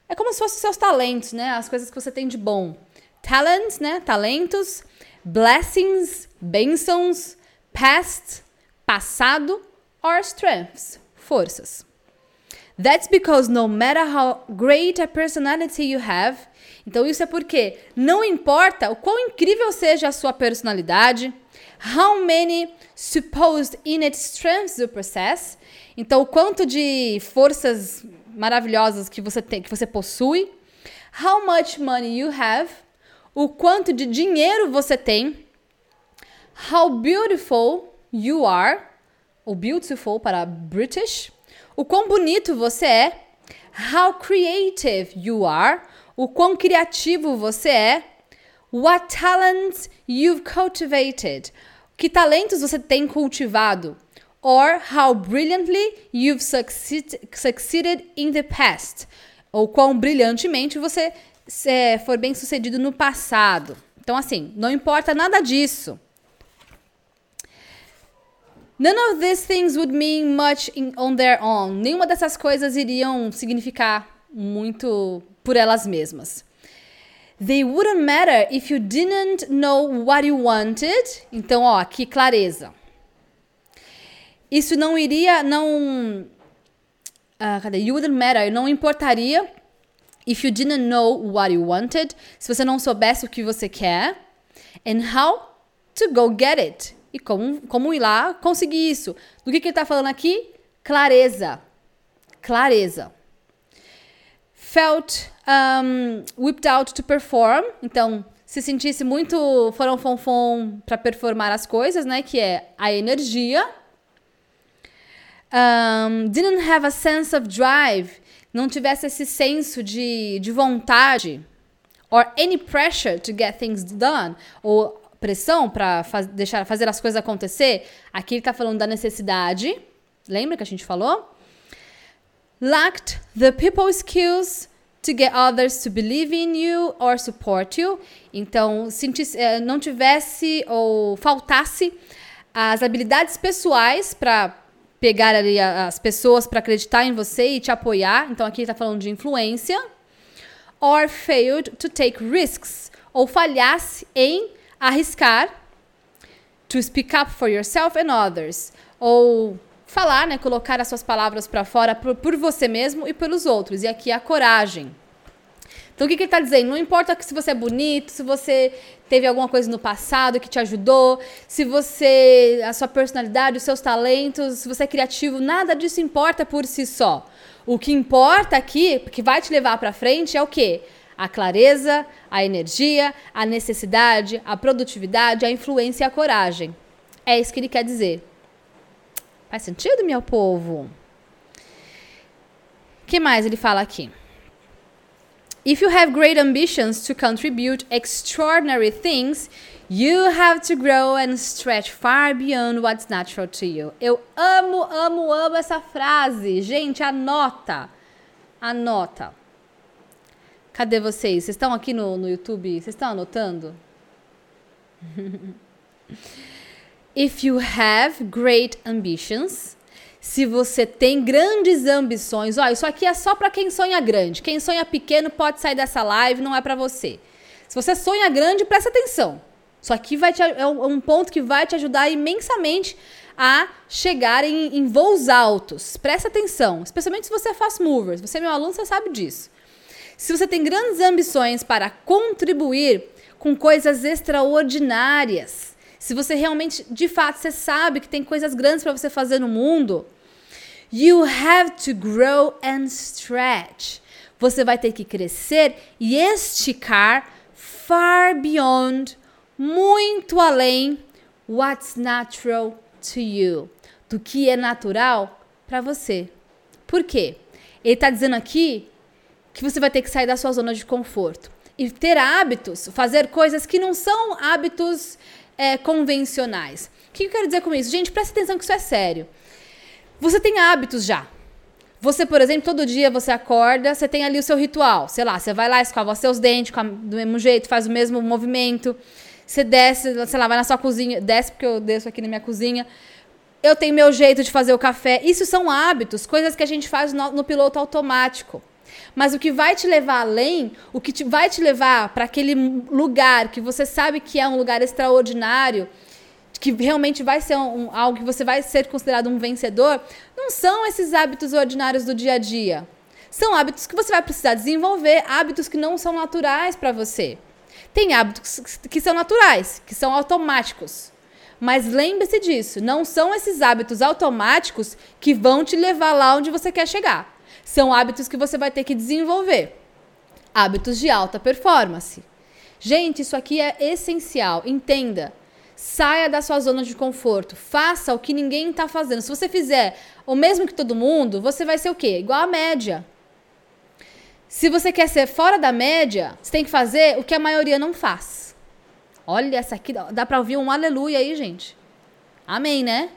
é como se fossem os seus talentos, né? As coisas que você tem de bom. Talents, né? Talentos, blessings, bênçãos, past, passado, or strengths, forças. That's because no matter how great a personality you have, então isso é porque não importa o quão incrível seja a sua personalidade, how many supposed innate strengths you possess, então o quanto de forças maravilhosas que você tem, que você possui, how much money you have, o quanto de dinheiro você tem, how beautiful you are, ou beautiful para British, o quão bonito você é, how creative you are, o quão criativo você é, What talents you've cultivated? Que talentos você tem cultivado? Or how brilliantly you've succeed, succeeded in the past? Ou quão brilhantemente você é, for bem sucedido no passado. Então, assim, não importa nada disso. None of these things would mean much in, on their own. Nenhuma dessas coisas iriam significar muito por elas mesmas. They wouldn't matter if you didn't know what you wanted. Então, ó, que clareza. Isso não iria, não. Uh, cadê? You wouldn't matter. Não importaria if you didn't know what you wanted. Se você não soubesse o que você quer. And how to go get it e como, como ir lá conseguir isso. Do que, que ele está falando aqui? Clareza. Clareza. Felt um, whipped out to perform. Então, se sentisse muito foram fonfon para performar as coisas, né? Que é a energia. Um, didn't have a sense of drive. Não tivesse esse senso de, de vontade. Or any pressure to get things done. Ou pressão para faz, deixar fazer as coisas acontecer, aqui ele está falando da necessidade. Lembra que a gente falou? Lacked the people skills to get others to believe in you or support you. Então, sentisse, eh, não tivesse ou faltasse as habilidades pessoais para pegar ali as pessoas para acreditar em você e te apoiar. Então, aqui ele está falando de influência. Or failed to take risks. Ou falhasse em arriscar to speak up for yourself and others. Ou falar, né, colocar as suas palavras para fora por, por, você mesmo e pelos outros. E aqui a coragem. Então o que, que ele está dizendo? Não importa se você é bonito, se você teve alguma coisa no passado que te ajudou, se você a sua personalidade, os seus talentos, se você é criativo, nada disso importa por si só. O que importa aqui, que vai te levar para frente é o quê? A clareza, a energia, a necessidade, a produtividade, a influência e a coragem. É isso que ele quer dizer. Faz sentido, meu povo? Que mais ele fala aqui? If you have great ambitions to contribute extraordinary things, you have to grow and stretch far beyond what's natural to you. Eu amo, amo, amo essa frase. Gente, anota. Anota. Cadê vocês? Vocês estão aqui no, no YouTube? Vocês estão anotando? If you have great ambitions, se você tem grandes ambições, ó, isso aqui é só para quem sonha grande. Quem sonha pequeno pode sair dessa live, não é para você. Se você sonha grande, presta atenção. Isso aqui vai te, é um é ponto que vai te ajudar imensamente a chegar em, em voos altos. Presta atenção, especialmente se você é fast mover. Se você é meu aluno, você sabe disso. Se você tem grandes ambições para contribuir com coisas extraordinárias, se você realmente, de fato, você sabe que tem coisas grandes para você fazer no mundo, you have to grow and stretch. Você vai ter que crescer e esticar far beyond, muito além what's natural to you, do que é natural para você. Por quê? Ele está dizendo aqui que você vai ter que sair da sua zona de conforto e ter hábitos, fazer coisas que não são hábitos é, convencionais. O que eu quero dizer com isso? Gente, presta atenção que isso é sério. Você tem hábitos já. Você, por exemplo, todo dia você acorda, você tem ali o seu ritual. Sei lá, você vai lá, escova seus dentes do mesmo jeito, faz o mesmo movimento. Você desce, sei lá, vai na sua cozinha, desce porque eu desço aqui na minha cozinha. Eu tenho meu jeito de fazer o café. Isso são hábitos, coisas que a gente faz no, no piloto automático. Mas o que vai te levar além, o que te, vai te levar para aquele lugar que você sabe que é um lugar extraordinário, que realmente vai ser um, algo que você vai ser considerado um vencedor, não são esses hábitos ordinários do dia a dia. São hábitos que você vai precisar desenvolver, hábitos que não são naturais para você. Tem hábitos que são naturais, que são automáticos. Mas lembre-se disso, não são esses hábitos automáticos que vão te levar lá onde você quer chegar. São hábitos que você vai ter que desenvolver. Hábitos de alta performance. Gente, isso aqui é essencial. Entenda. Saia da sua zona de conforto. Faça o que ninguém está fazendo. Se você fizer o mesmo que todo mundo, você vai ser o quê? Igual à média. Se você quer ser fora da média, você tem que fazer o que a maioria não faz. Olha essa aqui, dá para ouvir um aleluia aí, gente. Amém, né?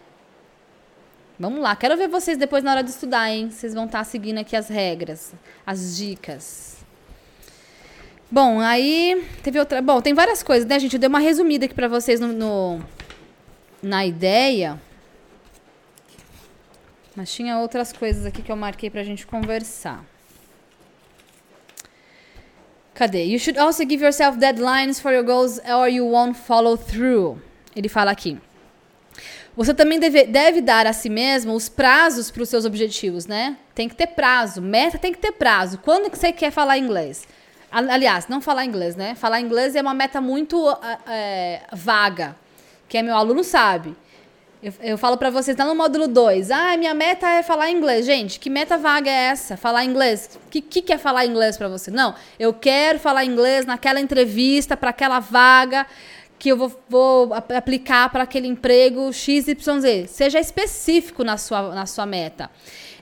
Vamos lá, quero ver vocês depois na hora de estudar, hein? Vocês vão estar tá seguindo aqui as regras, as dicas. Bom, aí teve outra. Bom, tem várias coisas, né, gente? Eu dei uma resumida aqui para vocês no, no, na ideia. Mas tinha outras coisas aqui que eu marquei pra gente conversar. Cadê? You should also give yourself deadlines for your goals or you won't follow through. Ele fala aqui. Você também deve, deve dar a si mesmo os prazos para os seus objetivos, né? Tem que ter prazo. Meta tem que ter prazo. Quando que você quer falar inglês? Aliás, não falar inglês, né? Falar inglês é uma meta muito é, vaga. Que é meu aluno sabe. Eu, eu falo para vocês, tá no módulo 2. Ah, minha meta é falar inglês. Gente, que meta vaga é essa? Falar inglês? O que, que, que é falar inglês para você? Não, eu quero falar inglês naquela entrevista, para aquela vaga que eu vou, vou aplicar para aquele emprego XYZ. Seja específico na sua, na sua meta.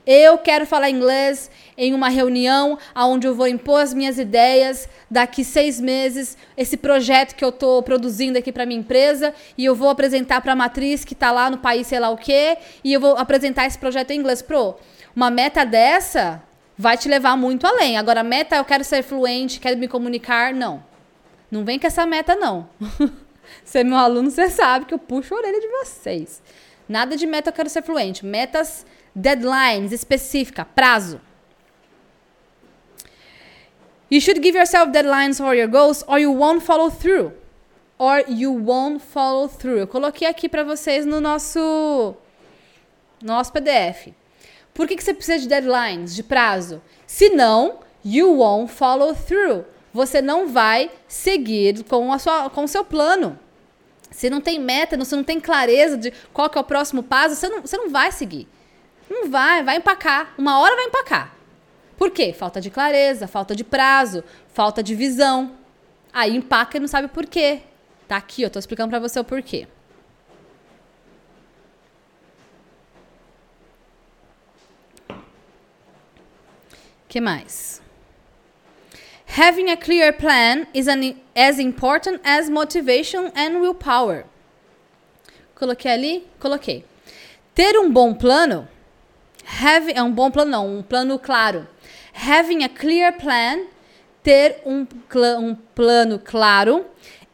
Eu quero falar inglês em uma reunião onde eu vou impor as minhas ideias daqui seis meses, esse projeto que eu estou produzindo aqui para minha empresa, e eu vou apresentar para a matriz que está lá no país, sei lá o quê, e eu vou apresentar esse projeto em inglês. Pro, uma meta dessa vai te levar muito além. Agora, meta, eu quero ser fluente, quero me comunicar, não. Não vem com essa meta, não. Você é meu aluno, você sabe que eu puxo a orelha de vocês. Nada de meta eu quero ser fluente. Metas, deadlines, específica, prazo. You should give yourself deadlines for your goals or you won't follow through. Or you won't follow through. Eu coloquei aqui para vocês no nosso nosso PDF. Por que, que você precisa de deadlines, de prazo? Se não, you won't follow through. Você não vai seguir com, a sua, com o seu plano. Se não tem meta, você não tem clareza de qual que é o próximo passo, você não, você não vai seguir. Não vai, vai empacar. Uma hora vai empacar. Por quê? Falta de clareza, falta de prazo, falta de visão. Aí empaca e não sabe por quê. Tá aqui, eu tô explicando para você o porquê. que mais? Having a clear plan is an, as important as motivation and willpower. Coloquei ali? Coloquei. Ter um bom plano, have, é um bom plano, não, um plano claro. Having a clear plan, ter um, um plano claro,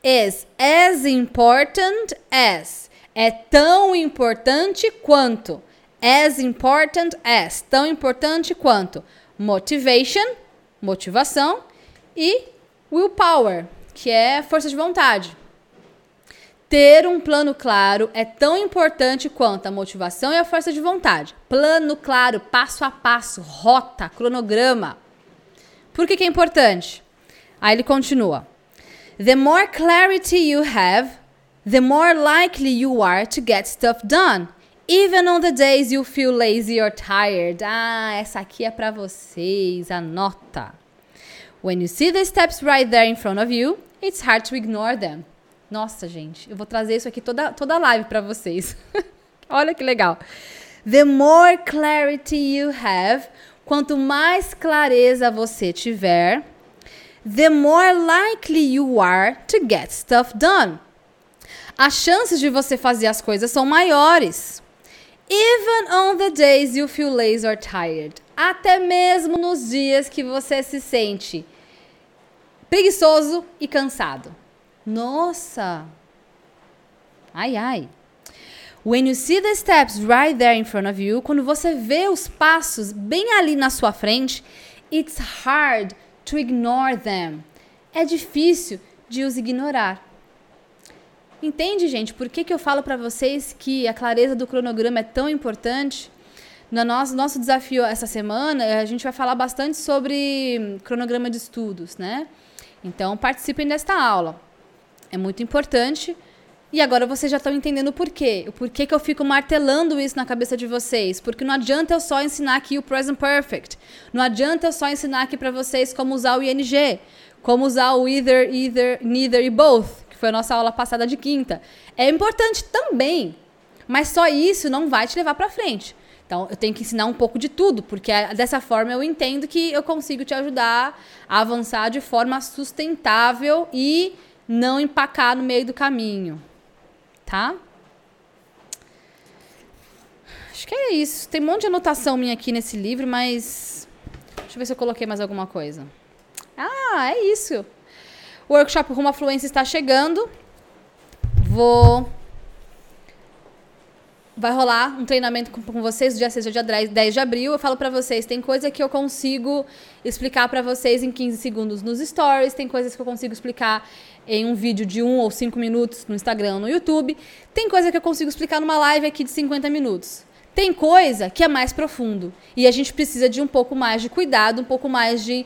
is as important as. É tão importante quanto. As important as. Tão importante quanto. Motivation, motivação e willpower, que é força de vontade. Ter um plano claro é tão importante quanto a motivação e a força de vontade. Plano claro, passo a passo, rota, cronograma. Por que, que é importante? Aí ele continua. The more clarity you have, the more likely you are to get stuff done. Even on the days you feel lazy or tired. Ah, essa aqui é para vocês, anota. When you see the steps right there in front of you, it's hard to ignore them. Nossa, gente, eu vou trazer isso aqui toda toda live para vocês. Olha que legal. The more clarity you have, quanto mais clareza você tiver, the more likely you are to get stuff done. As chances de você fazer as coisas são maiores. Even on the days you feel lazy or tired. Até mesmo nos dias que você se sente preguiçoso e cansado. Nossa! Ai, ai. When you see the steps right there in front of you, quando você vê os passos bem ali na sua frente, it's hard to ignore them. É difícil de os ignorar. Entende, gente, por que, que eu falo para vocês que a clareza do cronograma é tão importante? No nosso, nosso desafio essa semana, a gente vai falar bastante sobre cronograma de estudos, né? Então, participem desta aula. É muito importante. E agora vocês já estão entendendo o porquê. O porquê que eu fico martelando isso na cabeça de vocês. Porque não adianta eu só ensinar aqui o present perfect. Não adianta eu só ensinar aqui para vocês como usar o ing, como usar o either, either, neither e both que foi a nossa aula passada de quinta. É importante também, mas só isso não vai te levar para frente. Então, eu tenho que ensinar um pouco de tudo, porque é, dessa forma eu entendo que eu consigo te ajudar a avançar de forma sustentável e não empacar no meio do caminho, tá? Acho que é isso. Tem um monte de anotação minha aqui nesse livro, mas deixa eu ver se eu coloquei mais alguma coisa. Ah, é isso. O workshop Rumo à Fluência está chegando. Vou vai rolar um treinamento com, com vocês dia 6 dia 10 de abril. Eu falo para vocês, tem coisa que eu consigo explicar para vocês em 15 segundos nos stories, tem coisas que eu consigo explicar em um vídeo de 1 ou 5 minutos no Instagram, no YouTube. Tem coisa que eu consigo explicar numa live aqui de 50 minutos. Tem coisa que é mais profundo e a gente precisa de um pouco mais de cuidado, um pouco mais de,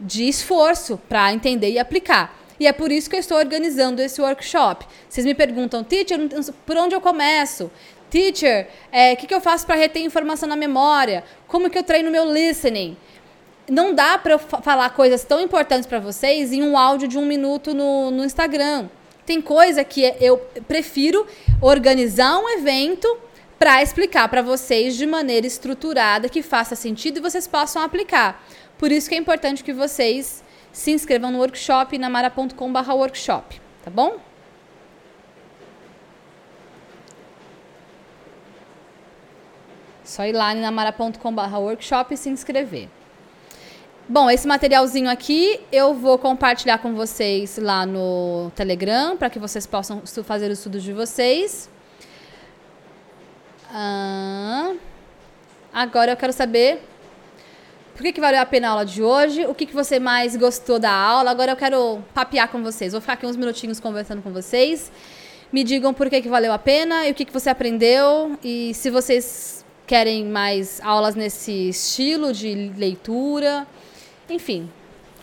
de esforço para entender e aplicar. E é por isso que eu estou organizando esse workshop. Vocês me perguntam, teacher, por onde eu começo? Teacher, o é, que, que eu faço para reter informação na memória? Como que eu treino meu listening? Não dá para eu falar coisas tão importantes para vocês em um áudio de um minuto no, no Instagram. Tem coisa que eu prefiro organizar um evento para explicar para vocês de maneira estruturada, que faça sentido e vocês possam aplicar. Por isso que é importante que vocês se inscrevam no workshop namara.com/workshop, tá bom? Só ir lá namara.com.br workshop e se inscrever. Bom, esse materialzinho aqui eu vou compartilhar com vocês lá no Telegram, para que vocês possam fazer os estudos de vocês. Ah, agora eu quero saber por que, que valeu a pena a aula de hoje, o que, que você mais gostou da aula. Agora eu quero papear com vocês. Vou ficar aqui uns minutinhos conversando com vocês. Me digam por que, que valeu a pena e o que, que você aprendeu. E se vocês querem mais aulas nesse estilo de leitura. Enfim,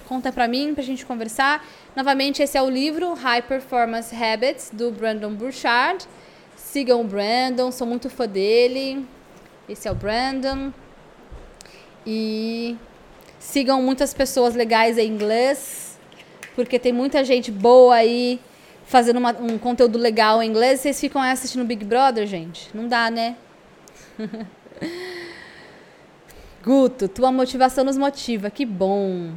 conta para mim para a gente conversar. Novamente, esse é o livro High Performance Habits do Brandon Burchard. Sigam o Brandon, sou muito fã dele. Esse é o Brandon. E sigam muitas pessoas legais em inglês, porque tem muita gente boa aí fazendo uma, um conteúdo legal em inglês. Vocês ficam assistindo Big Brother, gente? Não dá, né? Guto, tua motivação nos motiva. Que bom.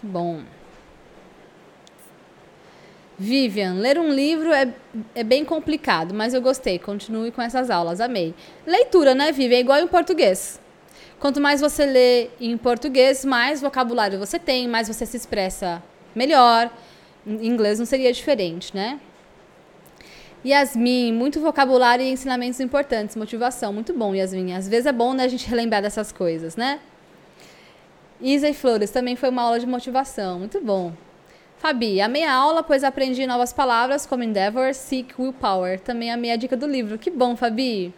Que bom. Vivian, ler um livro é, é bem complicado, mas eu gostei. Continue com essas aulas, amei. Leitura, né, Vivian? É igual em português. Quanto mais você lê em português, mais vocabulário você tem, mais você se expressa melhor. Em inglês não seria diferente, né? Yasmin, muito vocabulário e ensinamentos importantes, motivação. Muito bom, Yasmin. Às vezes é bom né, a gente relembrar dessas coisas, né? Isa e Flores, também foi uma aula de motivação. Muito bom. Fabi, amei a aula, pois aprendi novas palavras como endeavor, seek, willpower. Também amei a dica do livro. Que bom, Fabi.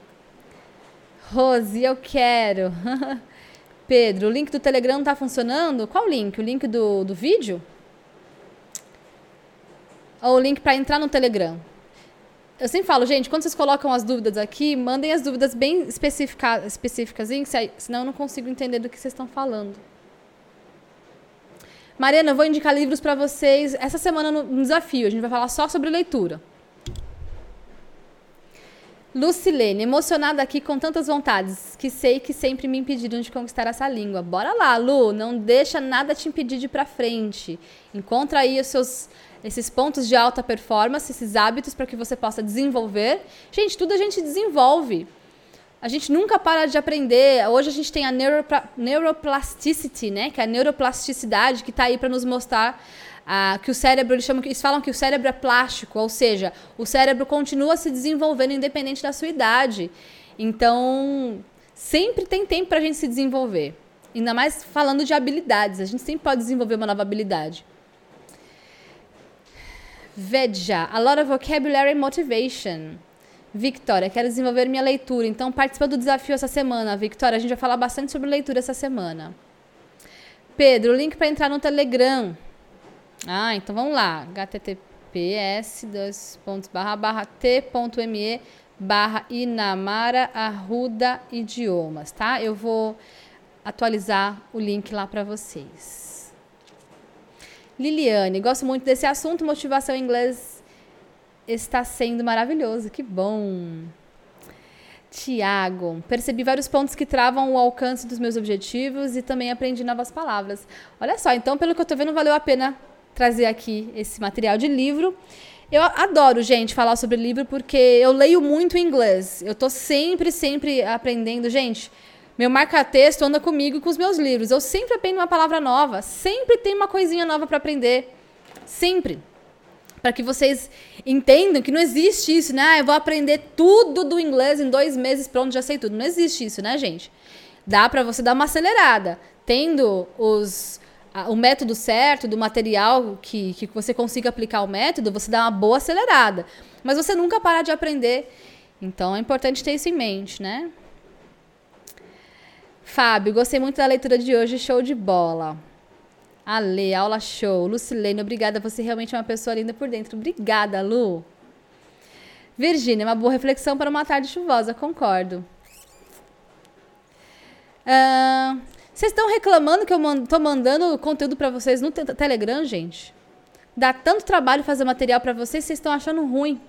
Rose, eu quero. Pedro, o link do Telegram tá funcionando? Qual link? O link do, do vídeo? Ou o link para entrar no Telegram? Eu sempre falo, gente, quando vocês colocam as dúvidas aqui, mandem as dúvidas bem específicas, senão eu não consigo entender do que vocês estão falando. Mariana, eu vou indicar livros para vocês essa semana no, no desafio. A gente vai falar só sobre leitura. Lucilene, emocionada aqui com tantas vontades, que sei que sempre me impediram de conquistar essa língua. Bora lá, Lu, não deixa nada te impedir de ir pra frente. Encontra aí os seus esses pontos de alta performance, esses hábitos para que você possa desenvolver. Gente, tudo a gente desenvolve. A gente nunca para de aprender. Hoje a gente tem a neuroplasticity, né? Que é a neuroplasticidade que está aí para nos mostrar ah, que o cérebro, eles, chamam, eles falam que o cérebro é plástico, ou seja, o cérebro continua se desenvolvendo independente da sua idade. Então, sempre tem tempo para a gente se desenvolver. Ainda mais falando de habilidades, a gente sempre pode desenvolver uma nova habilidade. Veja, a lot of vocabulary and motivation. Victoria, quero desenvolver minha leitura, então participa do desafio essa semana. Victoria, a gente vai falar bastante sobre leitura essa semana. Pedro, o link para entrar no Telegram. Ah, então vamos lá. https t.me barra Inamara Arruda Idiomas, tá? Eu vou atualizar o link lá para vocês. Liliane, gosto muito desse assunto. Motivação em inglês está sendo maravilhoso. Que bom. Tiago, percebi vários pontos que travam o alcance dos meus objetivos e também aprendi novas palavras. Olha só, então, pelo que eu tô vendo, valeu a pena trazer aqui esse material de livro. Eu adoro, gente, falar sobre livro porque eu leio muito inglês. Eu tô sempre, sempre aprendendo. Gente, meu marca-texto anda comigo com os meus livros. Eu sempre aprendo uma palavra nova. Sempre tem uma coisinha nova para aprender. Sempre. Para que vocês entendam que não existe isso, né? Ah, eu vou aprender tudo do inglês em dois meses, pronto, já sei tudo. Não existe isso, né, gente? Dá para você dar uma acelerada. Tendo os o método certo, do material que, que você consiga aplicar o método, você dá uma boa acelerada. Mas você nunca parar de aprender. Então é importante ter isso em mente, né? Fábio, gostei muito da leitura de hoje, show de bola. Ale, aula show. Lucilene, obrigada, você realmente é uma pessoa linda por dentro. Obrigada, Lu. Virgínia, uma boa reflexão para uma tarde chuvosa, concordo. Uh, vocês estão reclamando que eu estou mandando conteúdo para vocês no Telegram, gente? Dá tanto trabalho fazer material para vocês, vocês estão achando ruim.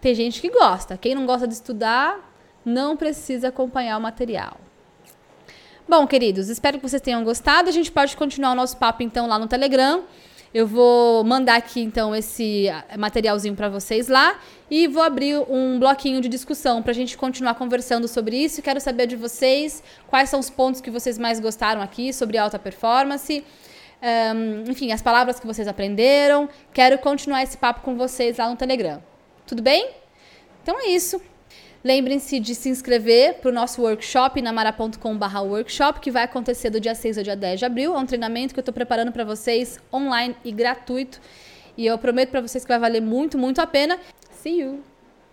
Tem gente que gosta. Quem não gosta de estudar, não precisa acompanhar o material. Bom, queridos, espero que vocês tenham gostado. A gente pode continuar o nosso papo então lá no Telegram. Eu vou mandar aqui então esse ah, materialzinho para vocês lá e vou abrir um bloquinho de discussão para a gente continuar conversando sobre isso. Quero saber de vocês quais são os pontos que vocês mais gostaram aqui sobre alta performance. Um, enfim, as palavras que vocês aprenderam. Quero continuar esse papo com vocês lá no Telegram. Tudo bem? Então é isso. Lembrem-se de se inscrever para o nosso workshop na mara.com.br workshop, que vai acontecer do dia 6 ao dia 10 de abril. É um treinamento que eu estou preparando para vocês online e gratuito. E eu prometo para vocês que vai valer muito, muito a pena. See you!